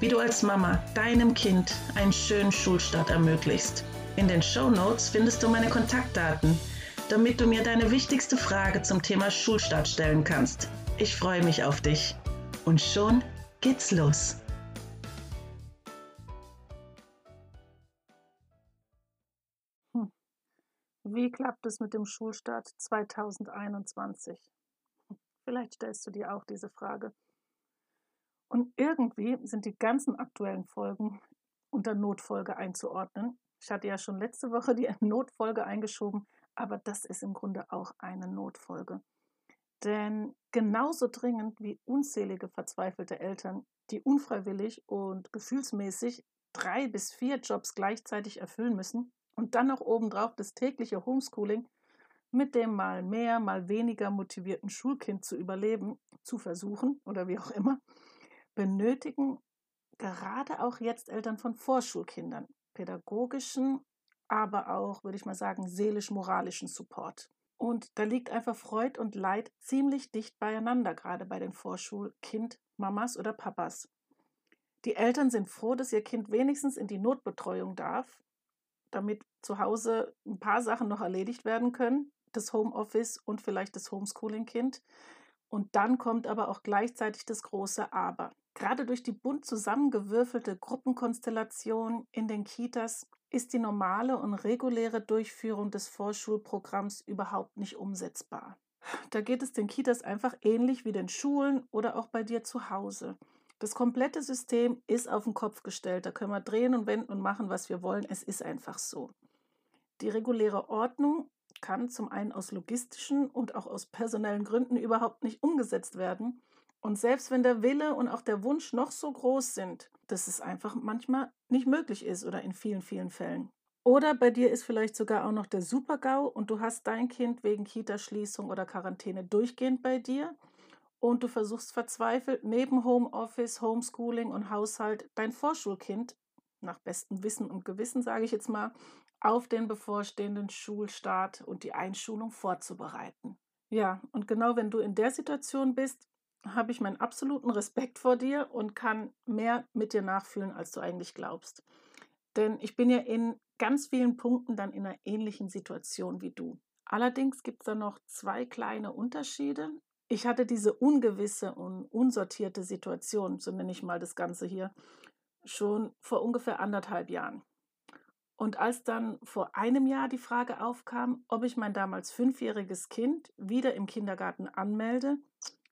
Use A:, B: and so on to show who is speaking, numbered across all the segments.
A: wie du als Mama deinem Kind einen schönen Schulstart ermöglichst. In den Show Notes findest du meine Kontaktdaten, damit du mir deine wichtigste Frage zum Thema Schulstart stellen kannst. Ich freue mich auf dich. Und schon geht's los.
B: Hm. Wie klappt es mit dem Schulstart 2021? Vielleicht stellst du dir auch diese Frage. Und irgendwie sind die ganzen aktuellen Folgen unter Notfolge einzuordnen. Ich hatte ja schon letzte Woche die Notfolge eingeschoben, aber das ist im Grunde auch eine Notfolge. Denn genauso dringend wie unzählige verzweifelte Eltern, die unfreiwillig und gefühlsmäßig drei bis vier Jobs gleichzeitig erfüllen müssen und dann noch obendrauf das tägliche Homeschooling mit dem mal mehr, mal weniger motivierten Schulkind zu überleben, zu versuchen oder wie auch immer, benötigen gerade auch jetzt Eltern von Vorschulkindern pädagogischen, aber auch, würde ich mal sagen, seelisch-moralischen Support. Und da liegt einfach Freud und Leid ziemlich dicht beieinander, gerade bei den Vorschulkind-Mamas oder Papas. Die Eltern sind froh, dass ihr Kind wenigstens in die Notbetreuung darf, damit zu Hause ein paar Sachen noch erledigt werden können, das Homeoffice und vielleicht das Homeschooling-Kind. Und dann kommt aber auch gleichzeitig das große Aber. Gerade durch die bunt zusammengewürfelte Gruppenkonstellation in den Kitas ist die normale und reguläre Durchführung des Vorschulprogramms überhaupt nicht umsetzbar. Da geht es den Kitas einfach ähnlich wie den Schulen oder auch bei dir zu Hause. Das komplette System ist auf den Kopf gestellt. Da können wir drehen und wenden und machen, was wir wollen. Es ist einfach so. Die reguläre Ordnung kann zum einen aus logistischen und auch aus personellen Gründen überhaupt nicht umgesetzt werden. Und selbst wenn der Wille und auch der Wunsch noch so groß sind, dass es einfach manchmal nicht möglich ist oder in vielen, vielen Fällen. Oder bei dir ist vielleicht sogar auch noch der Super-GAU und du hast dein Kind wegen Kitaschließung oder Quarantäne durchgehend bei dir und du versuchst verzweifelt neben Homeoffice, Homeschooling und Haushalt dein Vorschulkind, nach bestem Wissen und Gewissen sage ich jetzt mal, auf den bevorstehenden Schulstart und die Einschulung vorzubereiten. Ja, und genau wenn du in der Situation bist, habe ich meinen absoluten Respekt vor dir und kann mehr mit dir nachfühlen, als du eigentlich glaubst. Denn ich bin ja in ganz vielen Punkten dann in einer ähnlichen Situation wie du. Allerdings gibt es da noch zwei kleine Unterschiede. Ich hatte diese ungewisse und unsortierte Situation, so nenne ich mal das Ganze hier, schon vor ungefähr anderthalb Jahren. Und als dann vor einem Jahr die Frage aufkam, ob ich mein damals fünfjähriges Kind wieder im Kindergarten anmelde,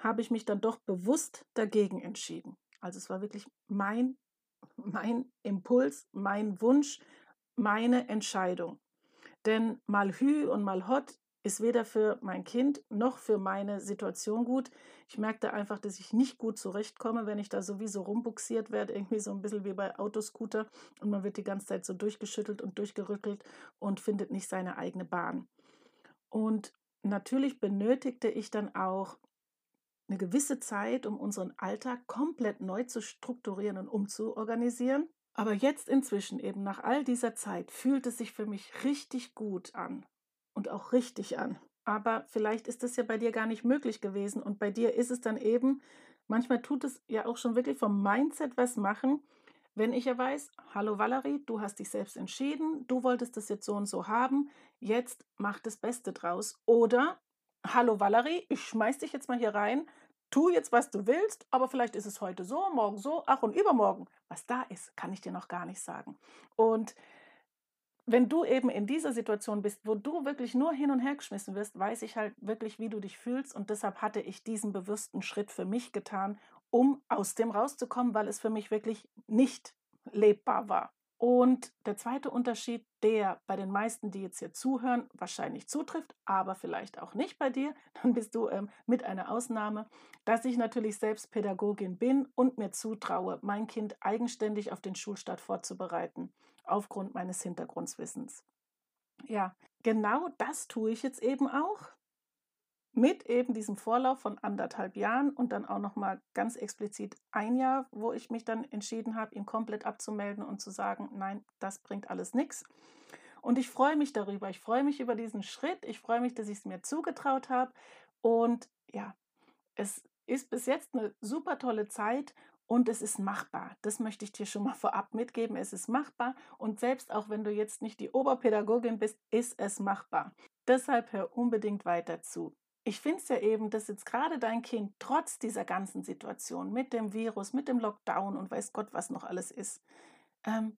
B: habe ich mich dann doch bewusst dagegen entschieden. Also es war wirklich mein, mein Impuls, mein Wunsch, meine Entscheidung. Denn mal Hü und mal Hot ist weder für mein Kind noch für meine Situation gut. Ich merkte einfach, dass ich nicht gut zurechtkomme, wenn ich da sowieso rumbuxiert werde, irgendwie so ein bisschen wie bei Autoscooter und man wird die ganze Zeit so durchgeschüttelt und durchgerückelt und findet nicht seine eigene Bahn. Und natürlich benötigte ich dann auch eine gewisse Zeit, um unseren Alltag komplett neu zu strukturieren und umzuorganisieren. Aber jetzt inzwischen, eben nach all dieser Zeit, fühlt es sich für mich richtig gut an und auch richtig an. Aber vielleicht ist das ja bei dir gar nicht möglich gewesen und bei dir ist es dann eben, manchmal tut es ja auch schon wirklich vom Mindset was machen, wenn ich ja weiß, hallo Valerie, du hast dich selbst entschieden, du wolltest das jetzt so und so haben, jetzt mach das Beste draus. Oder hallo Valerie, ich schmeiß dich jetzt mal hier rein, tu jetzt, was du willst, aber vielleicht ist es heute so, morgen so, ach und übermorgen. Was da ist, kann ich dir noch gar nicht sagen. Und wenn du eben in dieser Situation bist, wo du wirklich nur hin und her geschmissen wirst, weiß ich halt wirklich, wie du dich fühlst. Und deshalb hatte ich diesen bewussten Schritt für mich getan, um aus dem rauszukommen, weil es für mich wirklich nicht lebbar war. Und der zweite Unterschied, der bei den meisten, die jetzt hier zuhören, wahrscheinlich zutrifft, aber vielleicht auch nicht bei dir, dann bist du ähm, mit einer Ausnahme, dass ich natürlich selbst Pädagogin bin und mir zutraue, mein Kind eigenständig auf den Schulstart vorzubereiten. aufgrund meines Hintergrundwissens. Ja, genau das tue ich jetzt eben auch mit eben diesem Vorlauf von anderthalb Jahren und dann auch noch mal ganz explizit ein Jahr, wo ich mich dann entschieden habe, ihn komplett abzumelden und zu sagen, nein, das bringt alles nichts. Und ich freue mich darüber. Ich freue mich über diesen Schritt. Ich freue mich, dass ich es mir zugetraut habe. Und ja, es ist bis jetzt eine super tolle Zeit und es ist machbar. Das möchte ich dir schon mal vorab mitgeben. Es ist machbar und selbst auch wenn du jetzt nicht die Oberpädagogin bist, ist es machbar. Deshalb hör unbedingt weiter zu. Ich finde es ja eben, dass jetzt gerade dein Kind trotz dieser ganzen Situation mit dem Virus, mit dem Lockdown und weiß Gott, was noch alles ist, ähm,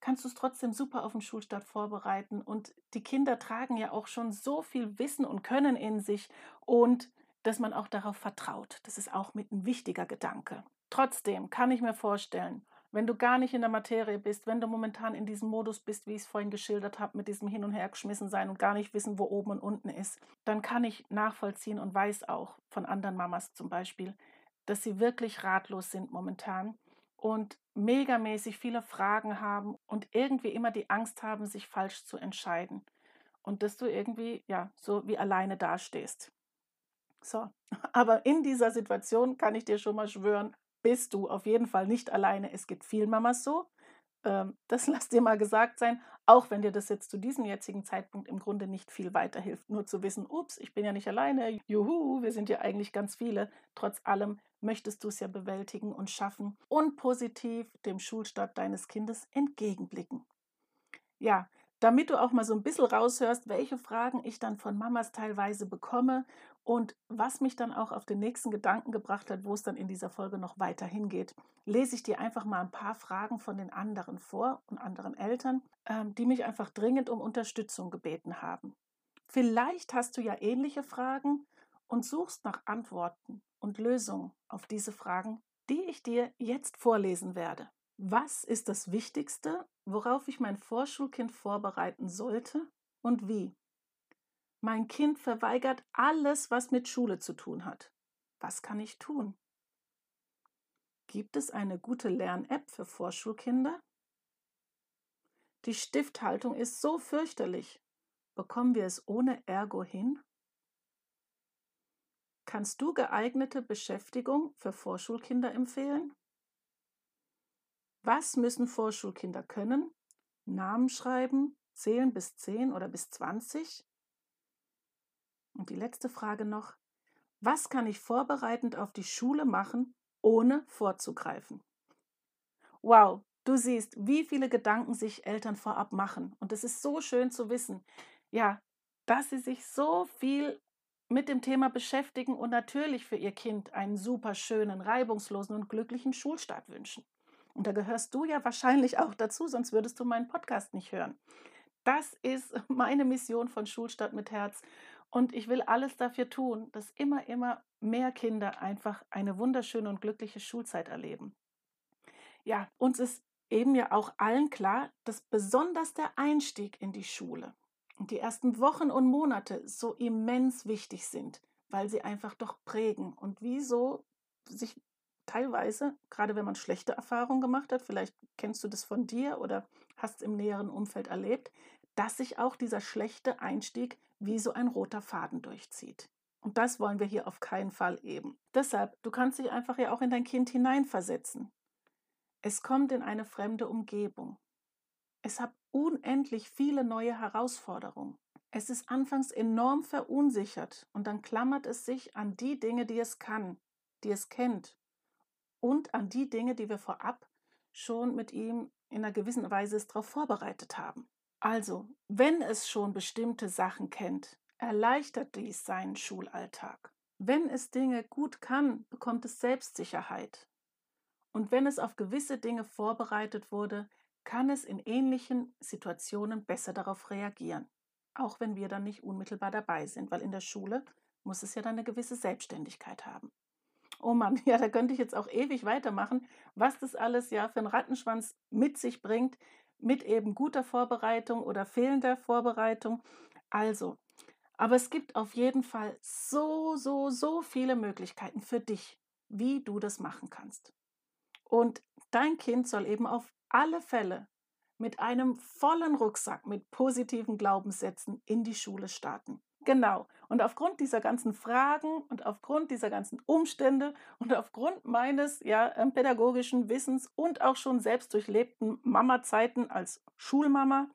B: kannst du es trotzdem super auf den Schulstart vorbereiten. Und die Kinder tragen ja auch schon so viel Wissen und Können in sich und dass man auch darauf vertraut. Das ist auch mit ein wichtiger Gedanke. Trotzdem kann ich mir vorstellen, wenn du gar nicht in der Materie bist, wenn du momentan in diesem Modus bist, wie ich es vorhin geschildert habe, mit diesem Hin- und Hergeschmissen sein und gar nicht wissen, wo oben und unten ist, dann kann ich nachvollziehen und weiß auch von anderen Mamas zum Beispiel, dass sie wirklich ratlos sind momentan und megamäßig viele Fragen haben und irgendwie immer die Angst haben, sich falsch zu entscheiden. Und dass du irgendwie, ja, so wie alleine dastehst. So, aber in dieser Situation kann ich dir schon mal schwören, bist du auf jeden Fall nicht alleine. Es gibt vielen Mamas so. Ähm, das lass dir mal gesagt sein, auch wenn dir das jetzt zu diesem jetzigen Zeitpunkt im Grunde nicht viel weiterhilft. Nur zu wissen, ups, ich bin ja nicht alleine, juhu, wir sind ja eigentlich ganz viele. Trotz allem möchtest du es ja bewältigen und schaffen und positiv dem Schulstart deines Kindes entgegenblicken. Ja, damit du auch mal so ein bisschen raushörst, welche Fragen ich dann von Mamas teilweise bekomme und was mich dann auch auf den nächsten Gedanken gebracht hat, wo es dann in dieser Folge noch weiter hingeht, lese ich dir einfach mal ein paar Fragen von den anderen vor und anderen Eltern, ähm, die mich einfach dringend um Unterstützung gebeten haben. Vielleicht hast du ja ähnliche Fragen und suchst nach Antworten und Lösungen auf diese Fragen, die ich dir jetzt vorlesen werde. Was ist das Wichtigste, worauf ich mein Vorschulkind vorbereiten sollte und wie? Mein Kind verweigert alles, was mit Schule zu tun hat. Was kann ich tun? Gibt es eine gute Lern-App für Vorschulkinder? Die Stifthaltung ist so fürchterlich. Bekommen wir es ohne Ergo hin? Kannst du geeignete Beschäftigung für Vorschulkinder empfehlen? Was müssen Vorschulkinder können? Namen schreiben, zählen bis 10 oder bis 20? Und die letzte Frage noch. Was kann ich vorbereitend auf die Schule machen, ohne vorzugreifen? Wow, du siehst, wie viele Gedanken sich Eltern vorab machen. Und es ist so schön zu wissen, ja, dass sie sich so viel mit dem Thema beschäftigen und natürlich für ihr Kind einen super schönen, reibungslosen und glücklichen Schulstart wünschen. Und da gehörst du ja wahrscheinlich auch dazu, sonst würdest du meinen Podcast nicht hören. Das ist meine Mission von Schulstadt mit Herz. Und ich will alles dafür tun, dass immer, immer mehr Kinder einfach eine wunderschöne und glückliche Schulzeit erleben. Ja, uns ist eben ja auch allen klar, dass besonders der Einstieg in die Schule und die ersten Wochen und Monate so immens wichtig sind, weil sie einfach doch prägen und wieso sich teilweise, gerade wenn man schlechte Erfahrungen gemacht hat, vielleicht kennst du das von dir oder hast im näheren Umfeld erlebt, dass sich auch dieser schlechte Einstieg wie so ein roter Faden durchzieht. Und das wollen wir hier auf keinen Fall eben. Deshalb, du kannst dich einfach ja auch in dein Kind hineinversetzen. Es kommt in eine fremde Umgebung. Es hat unendlich viele neue Herausforderungen. Es ist anfangs enorm verunsichert und dann klammert es sich an die Dinge, die es kann, die es kennt und an die Dinge, die wir vorab schon mit ihm in einer gewissen Weise darauf vorbereitet haben. Also, wenn es schon bestimmte Sachen kennt, erleichtert dies seinen Schulalltag. Wenn es Dinge gut kann, bekommt es Selbstsicherheit. Und wenn es auf gewisse Dinge vorbereitet wurde, kann es in ähnlichen Situationen besser darauf reagieren. Auch wenn wir dann nicht unmittelbar dabei sind, weil in der Schule muss es ja dann eine gewisse Selbstständigkeit haben. Oh Mann, ja, da könnte ich jetzt auch ewig weitermachen, was das alles ja für einen Rattenschwanz mit sich bringt, mit eben guter Vorbereitung oder fehlender Vorbereitung. Also, aber es gibt auf jeden Fall so, so, so viele Möglichkeiten für dich, wie du das machen kannst. Und dein Kind soll eben auf alle Fälle mit einem vollen Rucksack mit positiven Glaubenssätzen in die Schule starten. Genau. Und aufgrund dieser ganzen Fragen und aufgrund dieser ganzen Umstände und aufgrund meines ja, ähm, pädagogischen Wissens und auch schon selbst durchlebten Mama-Zeiten als Schulmama,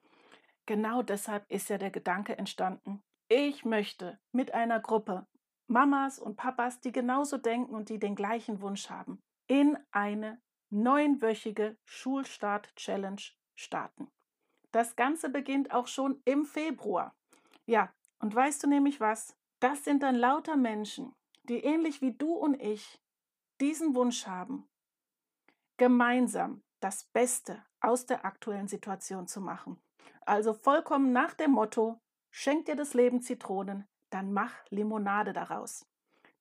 B: genau deshalb ist ja der Gedanke entstanden. Ich möchte mit einer Gruppe Mamas und Papas, die genauso denken und die den gleichen Wunsch haben, in eine neunwöchige Schulstart-Challenge starten. Das Ganze beginnt auch schon im Februar. Ja, und weißt du nämlich was? Das sind dann lauter Menschen, die ähnlich wie du und ich diesen Wunsch haben, gemeinsam das Beste aus der aktuellen Situation zu machen. Also vollkommen nach dem Motto, schenk dir das Leben Zitronen, dann mach Limonade daraus.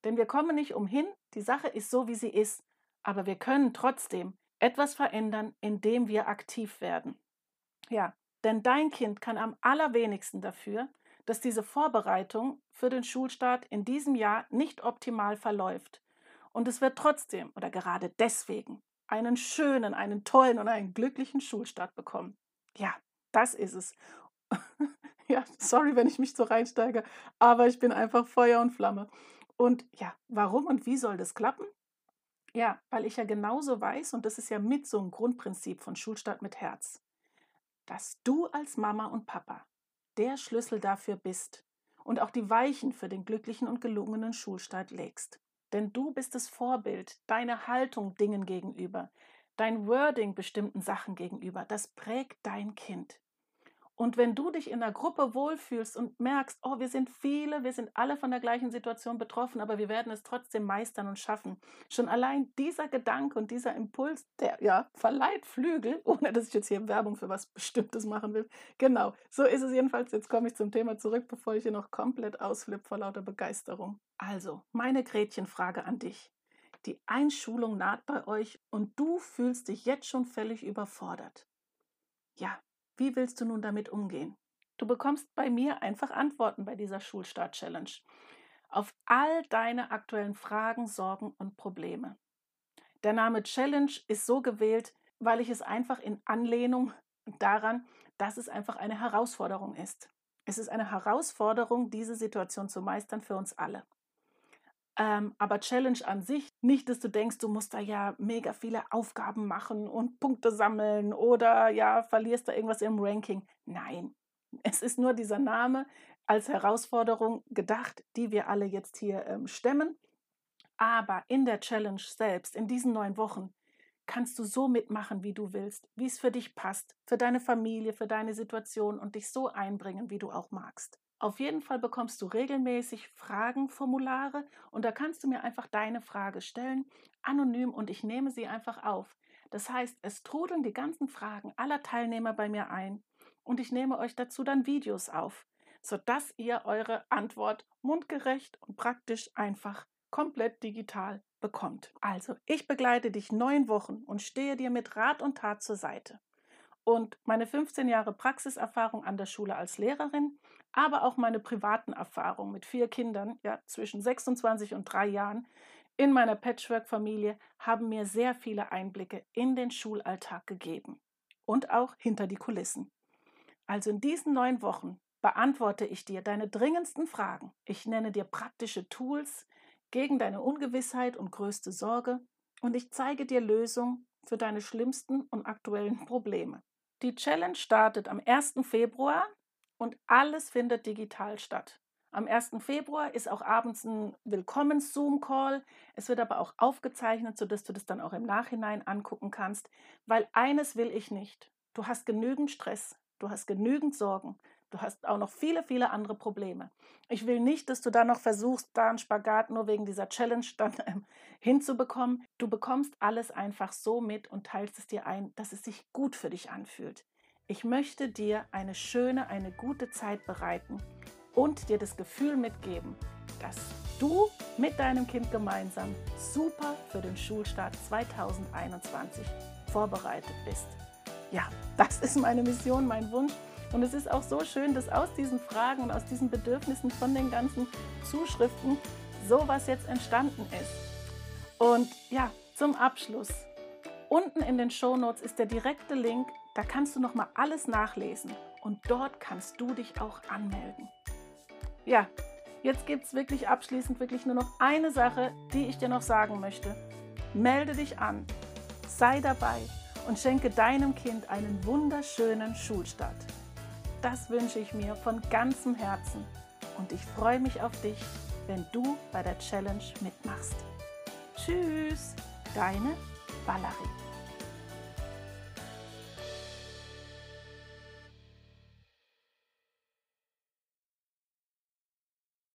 B: Denn wir kommen nicht umhin, die Sache ist so, wie sie ist, aber wir können trotzdem etwas verändern, indem wir aktiv werden. Ja, denn dein Kind kann am allerwenigsten dafür, dass diese Vorbereitung für den Schulstart in diesem Jahr nicht optimal verläuft. Und es wird trotzdem oder gerade deswegen einen schönen, einen tollen und einen glücklichen Schulstart bekommen. Ja, das ist es. ja, sorry, wenn ich mich so reinsteige, aber ich bin einfach Feuer und Flamme. Und ja, warum und wie soll das klappen? Ja, weil ich ja genauso weiß, und das ist ja mit so ein Grundprinzip von Schulstart mit Herz, dass du als Mama und Papa der Schlüssel dafür bist und auch die Weichen für den glücklichen und gelungenen Schulstart legst. Denn du bist das Vorbild, deine Haltung Dingen gegenüber, dein Wording bestimmten Sachen gegenüber, das prägt dein Kind. Und wenn du dich in einer Gruppe wohlfühlst und merkst, oh, wir sind viele, wir sind alle von der gleichen Situation betroffen, aber wir werden es trotzdem meistern und schaffen. Schon allein dieser Gedanke und dieser Impuls, der ja verleiht Flügel, ohne dass ich jetzt hier Werbung für was Bestimmtes machen will. Genau, so ist es jedenfalls. Jetzt komme ich zum Thema zurück, bevor ich hier noch komplett ausflippe vor lauter Begeisterung. Also, meine Gretchenfrage an dich. Die Einschulung naht bei euch und du fühlst dich jetzt schon völlig überfordert. Ja, wie willst du nun damit umgehen? Du bekommst bei mir einfach Antworten bei dieser Schulstart-Challenge auf all deine aktuellen Fragen, Sorgen und Probleme. Der Name Challenge ist so gewählt, weil ich es einfach in Anlehnung daran, dass es einfach eine Herausforderung ist. Es ist eine Herausforderung, diese Situation zu meistern für uns alle. Ähm, aber Challenge an sich, nicht, dass du denkst, du musst da ja mega viele Aufgaben machen und Punkte sammeln oder ja, verlierst da irgendwas im Ranking. Nein, es ist nur dieser Name als Herausforderung gedacht, die wir alle jetzt hier ähm, stemmen. Aber in der Challenge selbst, in diesen neun Wochen, kannst du so mitmachen, wie du willst, wie es für dich passt, für deine Familie, für deine Situation und dich so einbringen, wie du auch magst. Auf jeden Fall bekommst du regelmäßig Fragenformulare und da kannst du mir einfach deine Frage stellen, anonym und ich nehme sie einfach auf. Das heißt, es trudeln die ganzen Fragen aller Teilnehmer bei mir ein und ich nehme euch dazu dann Videos auf, sodass ihr eure Antwort mundgerecht und praktisch einfach komplett digital bekommt. Also, ich begleite dich neun Wochen und stehe dir mit Rat und Tat zur Seite. Und meine 15 Jahre Praxiserfahrung an der Schule als Lehrerin aber auch meine privaten Erfahrungen mit vier Kindern, ja, zwischen 26 und drei Jahren, in meiner Patchwork-Familie haben mir sehr viele Einblicke in den Schulalltag gegeben und auch hinter die Kulissen. Also in diesen neun Wochen beantworte ich dir deine dringendsten Fragen. Ich nenne dir praktische Tools gegen deine Ungewissheit und größte Sorge und ich zeige dir Lösungen für deine schlimmsten und aktuellen Probleme. Die Challenge startet am 1. Februar und alles findet digital statt. Am 1. Februar ist auch abends ein Willkommens-Zoom-Call. Es wird aber auch aufgezeichnet, sodass du das dann auch im Nachhinein angucken kannst. Weil eines will ich nicht. Du hast genügend Stress, du hast genügend Sorgen, du hast auch noch viele, viele andere Probleme. Ich will nicht, dass du da noch versuchst, da einen Spagat nur wegen dieser Challenge dann ähm, hinzubekommen. Du bekommst alles einfach so mit und teilst es dir ein, dass es sich gut für dich anfühlt. Ich möchte dir eine schöne, eine gute Zeit bereiten und dir das Gefühl mitgeben, dass du mit deinem Kind gemeinsam super für den Schulstart 2021 vorbereitet bist. Ja, das ist meine Mission, mein Wunsch. Und es ist auch so schön, dass aus diesen Fragen und aus diesen Bedürfnissen von den ganzen Zuschriften sowas jetzt entstanden ist. Und ja, zum Abschluss Unten in den Shownotes ist der direkte Link, da kannst du noch mal alles nachlesen und dort kannst du dich auch anmelden. Ja, jetzt gibt es wirklich abschließend wirklich nur noch eine Sache, die ich dir noch sagen möchte. Melde dich an, sei dabei und schenke deinem Kind einen wunderschönen Schulstart. Das wünsche ich mir von ganzem Herzen und ich freue mich auf dich, wenn du bei der Challenge mitmachst. Tschüss, deine Valerie.